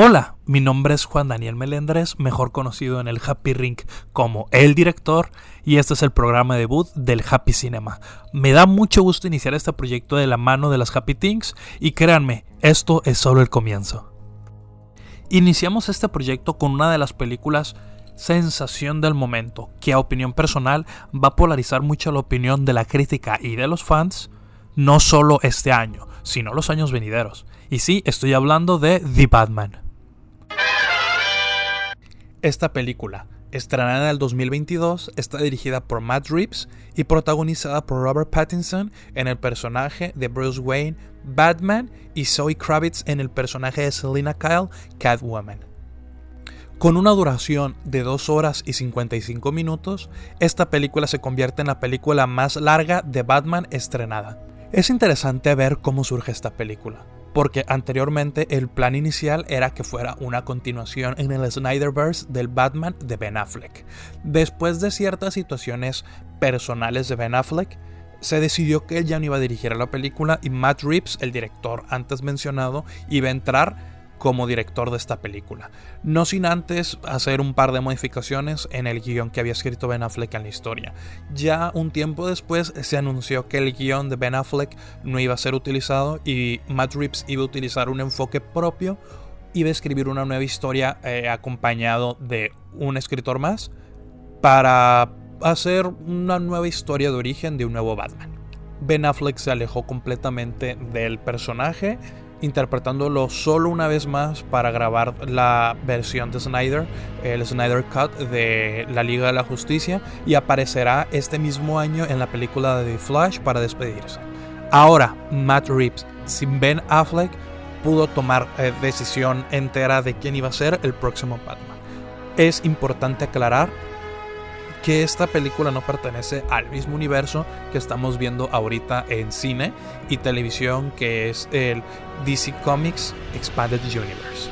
Hola, mi nombre es Juan Daniel Melendres, mejor conocido en el Happy Ring como el director, y este es el programa debut del Happy Cinema. Me da mucho gusto iniciar este proyecto de la mano de las Happy Things, y créanme, esto es solo el comienzo. Iniciamos este proyecto con una de las películas sensación del momento, que a opinión personal va a polarizar mucho la opinión de la crítica y de los fans, no solo este año, sino los años venideros. Y sí, estoy hablando de The Batman. Esta película, estrenada en el 2022, está dirigida por Matt Reeves y protagonizada por Robert Pattinson en el personaje de Bruce Wayne, Batman, y Zoe Kravitz en el personaje de Selina Kyle, Catwoman. Con una duración de 2 horas y 55 minutos, esta película se convierte en la película más larga de Batman estrenada. Es interesante ver cómo surge esta película porque anteriormente el plan inicial era que fuera una continuación en el Snyderverse del Batman de Ben Affleck. Después de ciertas situaciones personales de Ben Affleck, se decidió que él ya no iba a dirigir la película y Matt Reeves, el director antes mencionado, iba a entrar como director de esta película. No sin antes hacer un par de modificaciones en el guion que había escrito Ben Affleck en la historia. Ya un tiempo después se anunció que el guion de Ben Affleck no iba a ser utilizado y Matt Reeves iba a utilizar un enfoque propio, iba a escribir una nueva historia eh, acompañado de un escritor más para hacer una nueva historia de origen de un nuevo Batman. Ben Affleck se alejó completamente del personaje interpretándolo solo una vez más para grabar la versión de Snyder, el Snyder Cut de la Liga de la Justicia, y aparecerá este mismo año en la película de The Flash para despedirse. Ahora, Matt Reeves, sin Ben Affleck, pudo tomar eh, decisión entera de quién iba a ser el próximo Batman. Es importante aclarar que esta película no pertenece al mismo universo que estamos viendo ahorita en cine y televisión, que es el DC Comics Expanded Universe.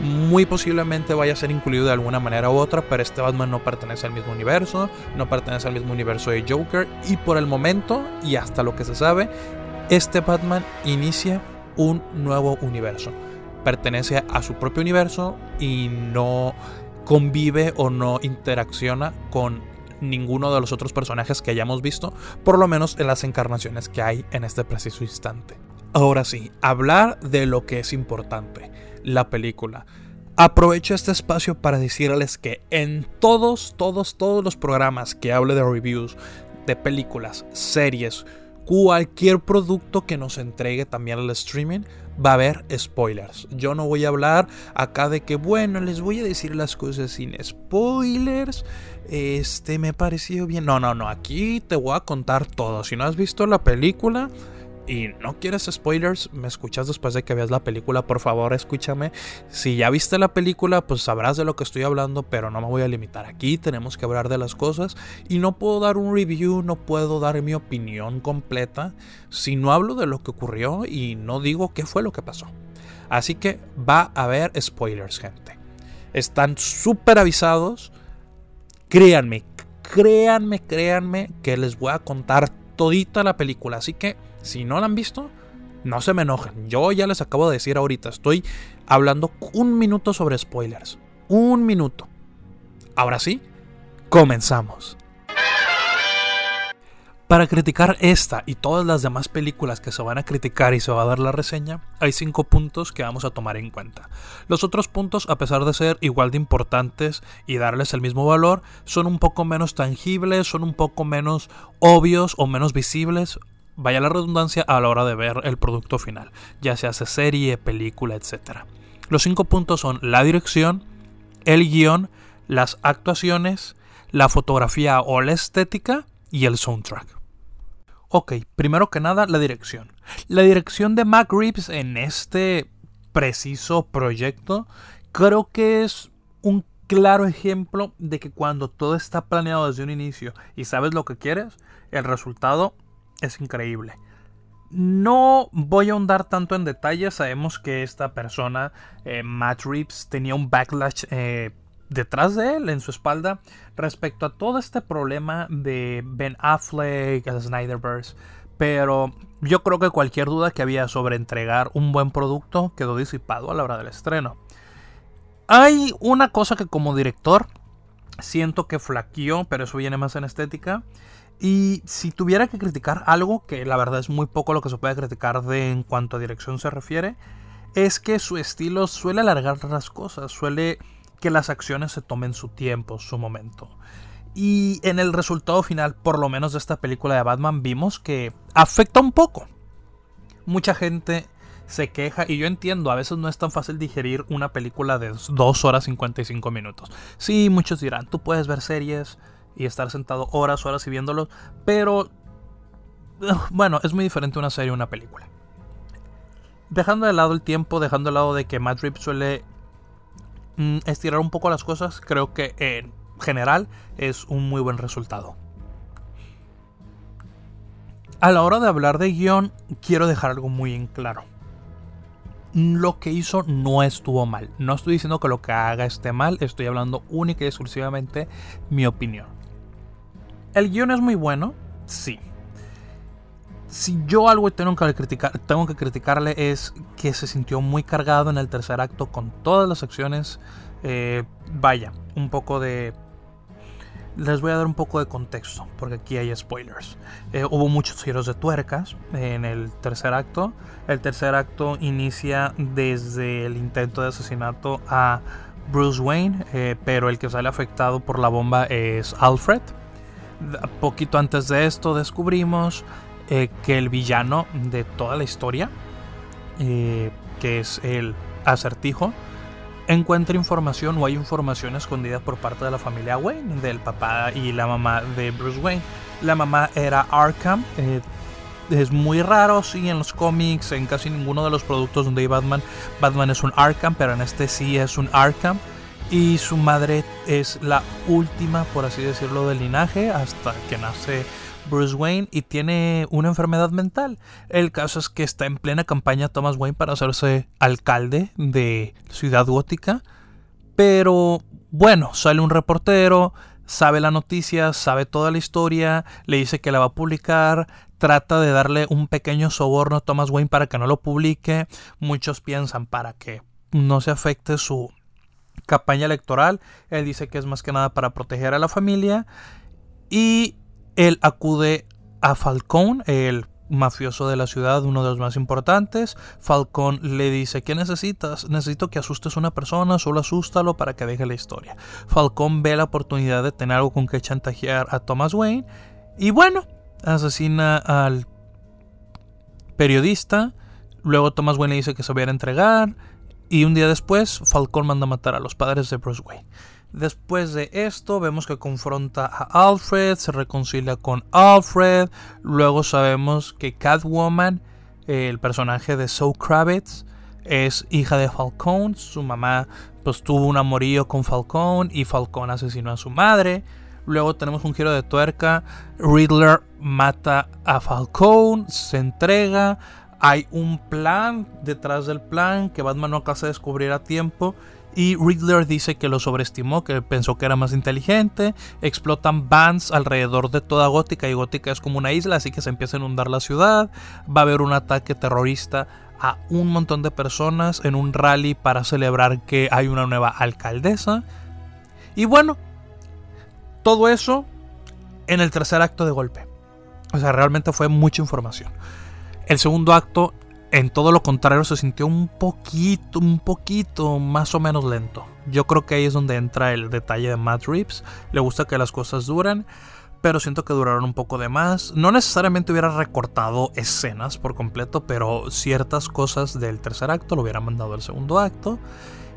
Muy posiblemente vaya a ser incluido de alguna manera u otra, pero este Batman no pertenece al mismo universo, no pertenece al mismo universo de Joker y por el momento y hasta lo que se sabe, este Batman inicia un nuevo universo. Pertenece a su propio universo y no convive o no interacciona con ninguno de los otros personajes que hayamos visto, por lo menos en las encarnaciones que hay en este preciso instante. Ahora sí, hablar de lo que es importante, la película. Aprovecho este espacio para decirles que en todos, todos, todos los programas que hable de reviews, de películas, series, cualquier producto que nos entregue también al streaming, va a haber spoilers. Yo no voy a hablar acá de que, bueno, les voy a decir las cosas sin spoilers. Este me pareció bien. No, no, no, aquí te voy a contar todo. Si no has visto la película, y no quieres spoilers, me escuchas después de que veas la película, por favor escúchame. Si ya viste la película, pues sabrás de lo que estoy hablando, pero no me voy a limitar aquí, tenemos que hablar de las cosas y no puedo dar un review, no puedo dar mi opinión completa si no hablo de lo que ocurrió y no digo qué fue lo que pasó. Así que va a haber spoilers, gente. Están súper avisados. Créanme, créanme, créanme que les voy a contar todita la película. Así que si no la han visto, no se me enojen. Yo ya les acabo de decir ahorita, estoy hablando un minuto sobre spoilers. Un minuto. Ahora sí, comenzamos. Para criticar esta y todas las demás películas que se van a criticar y se va a dar la reseña, hay cinco puntos que vamos a tomar en cuenta. Los otros puntos, a pesar de ser igual de importantes y darles el mismo valor, son un poco menos tangibles, son un poco menos obvios o menos visibles vaya la redundancia, a la hora de ver el producto final, ya sea serie, película, etc. Los cinco puntos son la dirección, el guion, las actuaciones, la fotografía o la estética y el soundtrack. Ok, primero que nada, la dirección. La dirección de Mac Reeves en este preciso proyecto creo que es un claro ejemplo de que cuando todo está planeado desde un inicio y sabes lo que quieres, el resultado es increíble. No voy a ahondar tanto en detalles. Sabemos que esta persona, eh, Matt Reeves, tenía un backlash eh, detrás de él, en su espalda, respecto a todo este problema de Ben Affleck, Snyderverse. Pero yo creo que cualquier duda que había sobre entregar un buen producto quedó disipado a la hora del estreno. Hay una cosa que como director siento que flaqueó, pero eso viene más en estética. Y si tuviera que criticar algo, que la verdad es muy poco lo que se puede criticar de en cuanto a dirección se refiere, es que su estilo suele alargar las cosas, suele que las acciones se tomen su tiempo, su momento. Y en el resultado final, por lo menos de esta película de Batman, vimos que afecta un poco. Mucha gente se queja y yo entiendo, a veces no es tan fácil digerir una película de 2 horas 55 minutos. Sí, muchos dirán, tú puedes ver series y estar sentado horas, horas y viéndolos, pero bueno, es muy diferente una serie a una película. Dejando de lado el tiempo, dejando de lado de que Matt suele mm, estirar un poco las cosas, creo que en general es un muy buen resultado. A la hora de hablar de guion, quiero dejar algo muy en claro lo que hizo no estuvo mal. No estoy diciendo que lo que haga esté mal, estoy hablando única y exclusivamente mi opinión. ¿El guion es muy bueno? Sí. Si yo algo tengo que, criticar, tengo que criticarle es que se sintió muy cargado en el tercer acto con todas las acciones. Eh, vaya, un poco de les voy a dar un poco de contexto, porque aquí hay spoilers. Eh, hubo muchos giros de tuercas en el tercer acto. El tercer acto inicia desde el intento de asesinato a Bruce Wayne, eh, pero el que sale afectado por la bomba es Alfred. Poquito antes de esto descubrimos eh, que el villano de toda la historia, que es el acertijo, encuentra información o hay información escondida por parte de la familia Wayne, del papá y la mamá de Bruce Wayne. La mamá era Arkham. Eh, es muy raro, sí, en los cómics, en casi ninguno de los productos donde hay Batman, Batman es un Arkham, pero en este sí es un Arkham. Y su madre es la última, por así decirlo, del linaje hasta que nace Bruce Wayne y tiene una enfermedad mental. El caso es que está en plena campaña Thomas Wayne para hacerse alcalde de Ciudad Gótica. Pero bueno, sale un reportero, sabe la noticia, sabe toda la historia, le dice que la va a publicar, trata de darle un pequeño soborno a Thomas Wayne para que no lo publique. Muchos piensan para que no se afecte su campaña electoral. Él dice que es más que nada para proteger a la familia. Y él acude a Falcón, el mafioso de la ciudad, uno de los más importantes. Falcón le dice, ¿qué necesitas? Necesito que asustes a una persona, solo asústalo para que deje la historia. Falcón ve la oportunidad de tener algo con que chantajear a Thomas Wayne y bueno, asesina al periodista. Luego Thomas Wayne le dice que se va a entregar y un día después Falcón manda a matar a los padres de Bruce Wayne. Después de esto vemos que confronta a Alfred, se reconcilia con Alfred, luego sabemos que Catwoman, el personaje de Zoe Kravitz, es hija de Falcón, su mamá pues tuvo un amorío con Falcón y Falcón asesinó a su madre. Luego tenemos un giro de tuerca, Riddler mata a Falcón, se entrega, hay un plan detrás del plan que Batman no alcanza a descubrir a tiempo y Riddler dice que lo sobreestimó, que pensó que era más inteligente. Explotan vans alrededor de toda Gótica y Gótica es como una isla, así que se empieza a inundar la ciudad. Va a haber un ataque terrorista a un montón de personas en un rally para celebrar que hay una nueva alcaldesa. Y bueno, todo eso en el tercer acto de golpe. O sea, realmente fue mucha información. El segundo acto en todo lo contrario se sintió un poquito, un poquito más o menos lento. Yo creo que ahí es donde entra el detalle de Matt Reeves. Le gusta que las cosas duren, pero siento que duraron un poco de más. No necesariamente hubiera recortado escenas por completo, pero ciertas cosas del tercer acto lo hubiera mandado al segundo acto.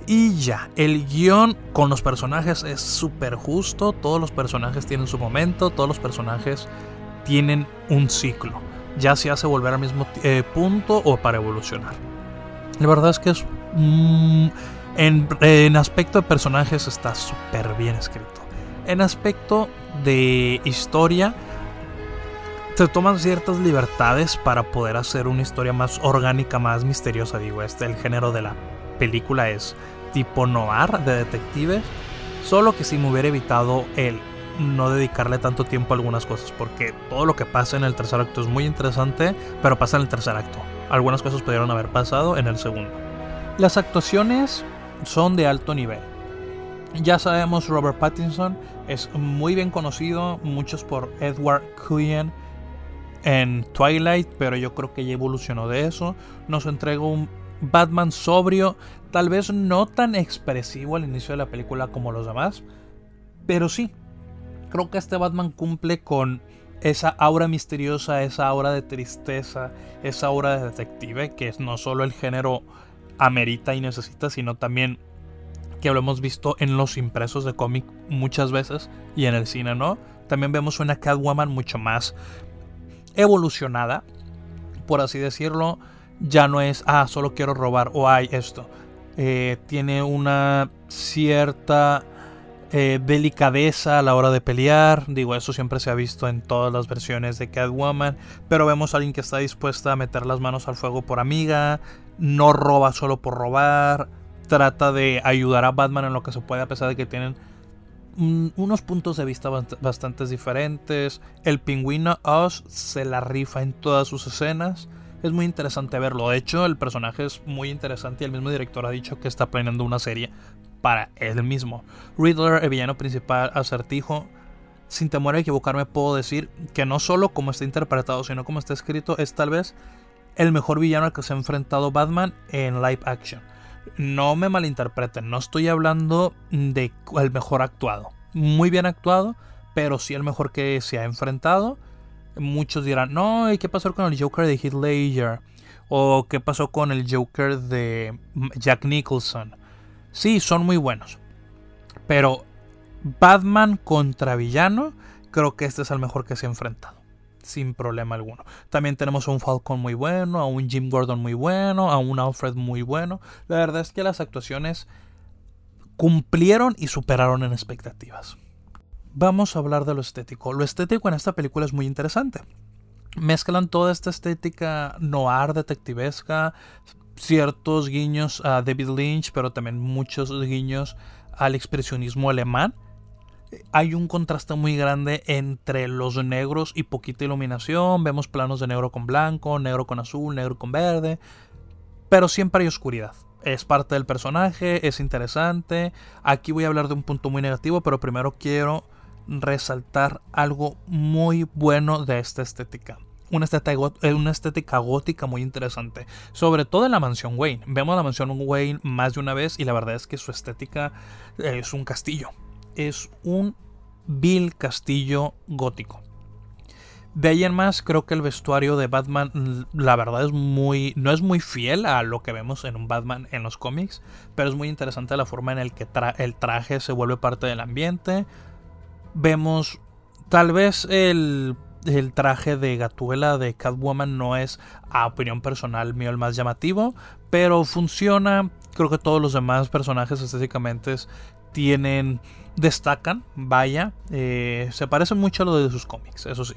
Y ya, el guion con los personajes es súper justo, todos los personajes tienen su momento, todos los personajes tienen un ciclo ya se hace volver al mismo eh, punto o para evolucionar. La verdad es que es... Mm, en, aspecto de personajes está súper bien escrito. En aspecto de historia, se toman ciertas libertades para poder hacer una historia más orgánica, más misteriosa. Digo, este, el género de la película es tipo noir de detectives. Solo que si me hubiera evitado el no dedicarle tanto tiempo a algunas cosas, porque todo lo que pasa en el tercer acto es muy interesante, pero pasa en el tercer acto. Algunas cosas pudieron haber pasado en el segundo. Las actuaciones son de alto nivel. Ya sabemos, Robert Pattinson es muy bien conocido, muchos por Edward Cullen en Twilight, pero yo creo que ya evolucionó de eso. Nos entregó un Batman sobrio, tal vez no tan expresivo al inicio de la película como los demás, pero sí, creo que este Batman cumple con esa aura misteriosa, esa aura de tristeza, esa aura de detective, que no solo el género amerita y necesita, sino también que lo hemos visto en los impresos de cómic muchas veces y en el cine, ¿no? También vemos una Catwoman mucho más evolucionada, por así decirlo. Ya no es, ah, solo quiero robar o hay esto. Eh, tiene una cierta eh, delicadeza a la hora de pelear. Digo, eso siempre se ha visto en todas las versiones de Catwoman. Pero vemos a alguien que está dispuesta a meter las manos al fuego por amiga. No roba solo por robar. Trata de ayudar a Batman en lo que se puede, a pesar de que tienen unos puntos de vista bastante diferentes. El pingüino Oz se la rifa en todas sus escenas. Es muy interesante verlo. De hecho, el personaje es muy interesante y el mismo director ha dicho que está planeando una serie para él mismo. Riddler, el villano principal, acertijo. Sin temor a equivocarme, puedo decir que no solo como está interpretado, sino como está escrito, es tal vez el mejor villano al que se ha enfrentado Batman en live action. No me malinterpreten, no estoy hablando de el mejor actuado. Muy bien actuado, pero sí el mejor que se ha enfrentado. Muchos dirán, no, ¿y qué pasó con el Joker de Heath Ledger? ¿O qué pasó con el Joker de Jack Nicholson? Sí, son muy buenos. Pero Batman contra villano, creo que este es el mejor que se ha enfrentado. Sin problema alguno. También tenemos a un Falcon muy bueno, a un Jim Gordon muy bueno, a un Alfred muy bueno. La verdad es que las actuaciones cumplieron y superaron en expectativas. Vamos a hablar de lo estético. Lo estético en esta película es muy interesante. Mezclan toda esta estética noir detectivesca, ciertos guiños a David Lynch, pero también muchos guiños al expresionismo alemán. Hay un contraste muy grande entre los negros y poquita iluminación. Vemos planos de negro con blanco, negro con azul, negro con verde. Pero siempre hay oscuridad. Es parte del personaje, es interesante. Aquí voy a hablar de un punto muy negativo, pero primero quiero resaltar algo muy bueno de esta estética una estética, eh, una estética gótica muy interesante. Sobre todo en la mansión Wayne. Vemos la mansión Wayne más de una vez y la verdad es que su estética eh, es un castillo. Es un vil castillo gótico. De ahí en más, creo que el vestuario de Batman, mm, la verdad es muy. no es muy fiel a lo que vemos en un Batman en los cómics, pero es muy interesante la forma en la que el traje se vuelve parte del ambiente. Vemos tal vez el el traje de Gatuela de Catwoman no es, a opinión personal mío, el más llamativo, pero funciona. Creo que todos los demás personajes estéticamente tienen, destacan, vaya, eh, se parecen mucho a lo de sus cómics, eso sí.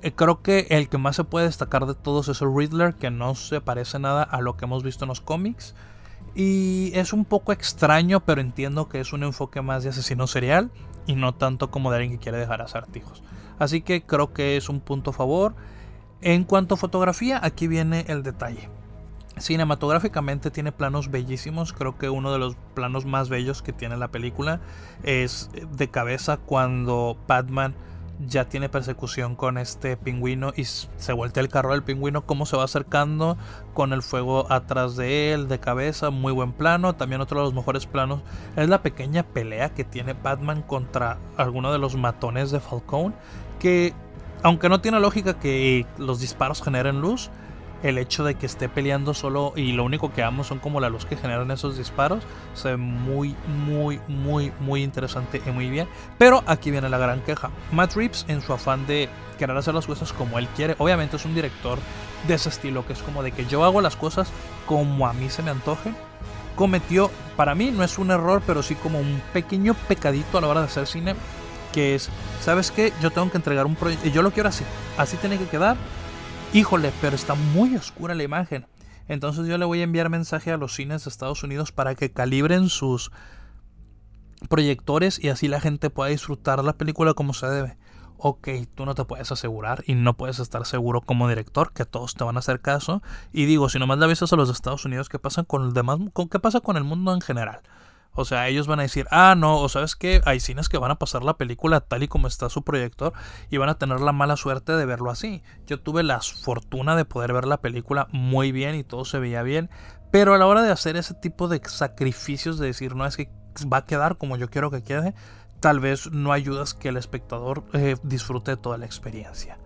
Eh, creo que el que más se puede destacar de todos es el Riddler, que no se parece nada a lo que hemos visto en los cómics. Y es un poco extraño, pero entiendo que es un enfoque más de asesino serial y no tanto como de alguien que quiere dejar acertijos. Así que creo que es un punto a favor. En cuanto a fotografía, aquí viene el detalle. Cinematográficamente tiene planos bellísimos. Creo que uno de los planos más bellos que tiene la película es de cabeza cuando Batman ya tiene persecución con este pingüino y se vuelve el carro del pingüino, cómo se va acercando con el fuego atrás de él, de cabeza, muy buen plano. También otro de los mejores planos es la pequeña pelea que tiene Batman contra alguno de los matones de Falcone, que aunque no tiene lógica que los disparos generen luz, el hecho de que esté peleando solo y lo único que vemos son como la luz que generan esos disparos se ve muy muy muy muy interesante y muy bien. Pero aquí viene la gran queja. Matt Reeves en su afán de querer hacer las cosas como él quiere obviamente es un director de ese estilo que es como de que yo hago las cosas como a mí se me antoje cometió para mí no es un error pero sí como un pequeño pecadito a la hora de hacer cine que es sabes qué yo tengo que entregar un proyecto y yo lo quiero así así tiene que quedar híjole, pero está muy oscura la imagen. Entonces yo le voy a enviar mensaje a los cines de Estados Unidos para que calibren sus proyectores y así la gente pueda disfrutar la película como se debe. ok, tú no te puedes asegurar y no puedes estar seguro como director que todos te van a hacer caso. Y digo, si nomás la vistas a los Estados Unidos, ¿qué pasa con el demás? ¿Qué pasa con el mundo en general? O sea, ellos van a decir, ah, no, o sabes que hay cines que van a pasar la película tal y como está su proyector y van a tener la mala suerte de verlo así. Yo tuve la fortuna de poder ver la película muy bien y todo se veía bien, pero a la hora de hacer ese tipo de sacrificios de decir, no, es que va a quedar como yo quiero que quede, tal vez no ayudas que el espectador eh, disfrute toda la experiencia.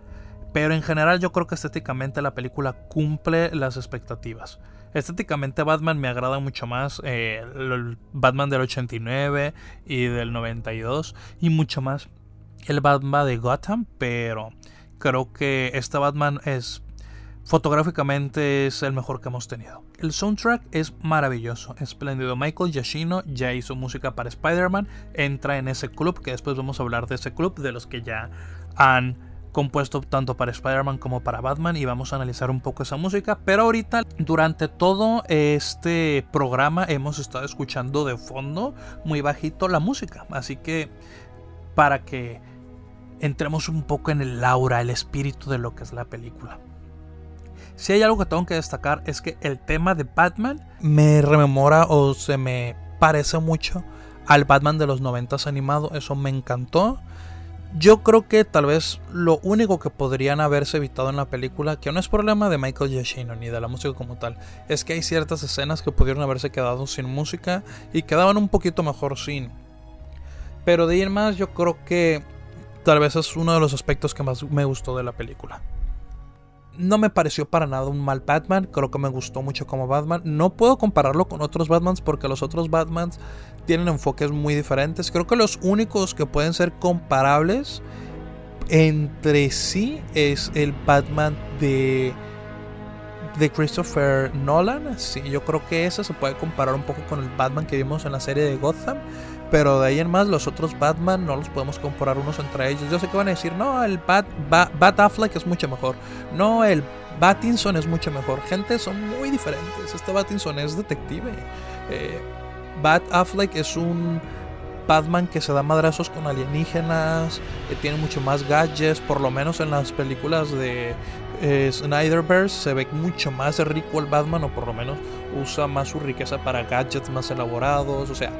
Pero en general yo creo que estéticamente la película cumple las expectativas. Estéticamente Batman me agrada mucho más eh, el Batman del 89 y del 92 y mucho más el Batman de Gotham, pero creo que este Batman es fotográficamente es el mejor que hemos tenido. El soundtrack es maravilloso, espléndido. Michael Giacchino ya hizo música para Spider-Man, entra en ese club, que después vamos a hablar de ese club, de los que ya han compuesto tanto para Spider-Man como para Batman y vamos a analizar un poco esa música. Pero ahorita, durante todo este programa, hemos estado escuchando de fondo, muy bajito, la música. Así que, para que entremos un poco en el aura, el espíritu de lo que es la película. Si hay algo que tengo que destacar es que el tema de Batman me rememora o se me parece mucho al Batman de los 90 animado. Eso me encantó. Yo creo que tal vez lo único que podrían haberse evitado en la película, que no es problema de Michael Giacchino ni de la música como tal, es que hay ciertas escenas que pudieron haberse quedado sin música y quedaban un poquito mejor sin. Pero de ir más, yo creo que tal vez es uno de los aspectos que más me gustó de la película. No me pareció para nada un mal Batman, creo que me gustó mucho como Batman. No puedo compararlo con otros Batmans porque los otros Batmans tienen enfoques muy diferentes. Creo que los únicos que pueden ser comparables entre sí es el Batman de de Christopher Nolan. Sí, yo creo que ese se puede comparar un poco con el Batman que vimos en la serie de Gotham. Pero de ahí en más, los otros Batman no los podemos comparar unos entre ellos. Yo sé que van a decir, no, el Bat, Bat, Affleck es mucho mejor. No, el Batinson es mucho mejor. Gente, son muy diferentes. Este Batinson es detective. Eh, Bat Affleck es un Batman que se da madrazos con alienígenas, que tiene mucho más gadgets, por lo menos en las películas de eh, Snyderverse se ve mucho más rico el Batman, o por lo menos usa más su riqueza para gadgets más elaborados, o sea,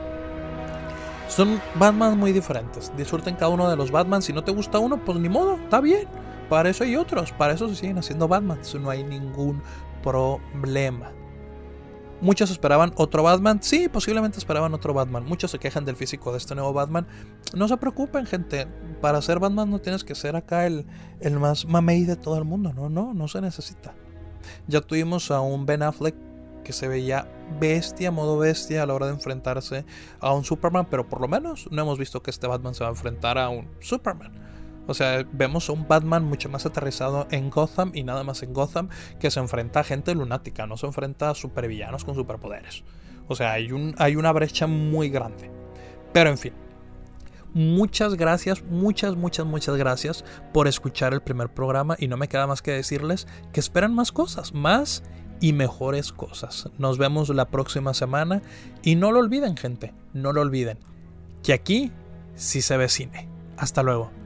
son Batman muy diferentes. Disfruten cada uno de los Batman. Si no te gusta uno, pues ni modo, está bien. Para eso hay otros, para eso se siguen haciendo Batman. No hay ningún problema. Muchos esperaban otro Batman. Sí, posiblemente esperaban otro Batman. Muchos se quejan del físico de este nuevo Batman. No se preocupen, gente. Para ser Batman no tienes que ser acá el, el más mamey de todo el mundo. No, no, no se necesita. Ya tuvimos a un Ben Affleck que se veía bestia, modo bestia a la hora de enfrentarse a un Superman, pero por lo menos no hemos visto que este Batman se va a enfrentar a un Superman. O sea, vemos un Batman mucho más aterrizado en Gotham y nada más en Gotham que se enfrenta a gente lunática, no se enfrenta a supervillanos con superpoderes. O sea, hay, un, hay una brecha muy grande. Pero en fin, muchas gracias, muchas, muchas, muchas gracias por escuchar el primer programa y no me queda más que decirles que esperan más cosas, más y mejores cosas. Nos vemos la próxima semana y no lo olviden gente, no lo olviden, que aquí sí se ve cine. Hasta luego.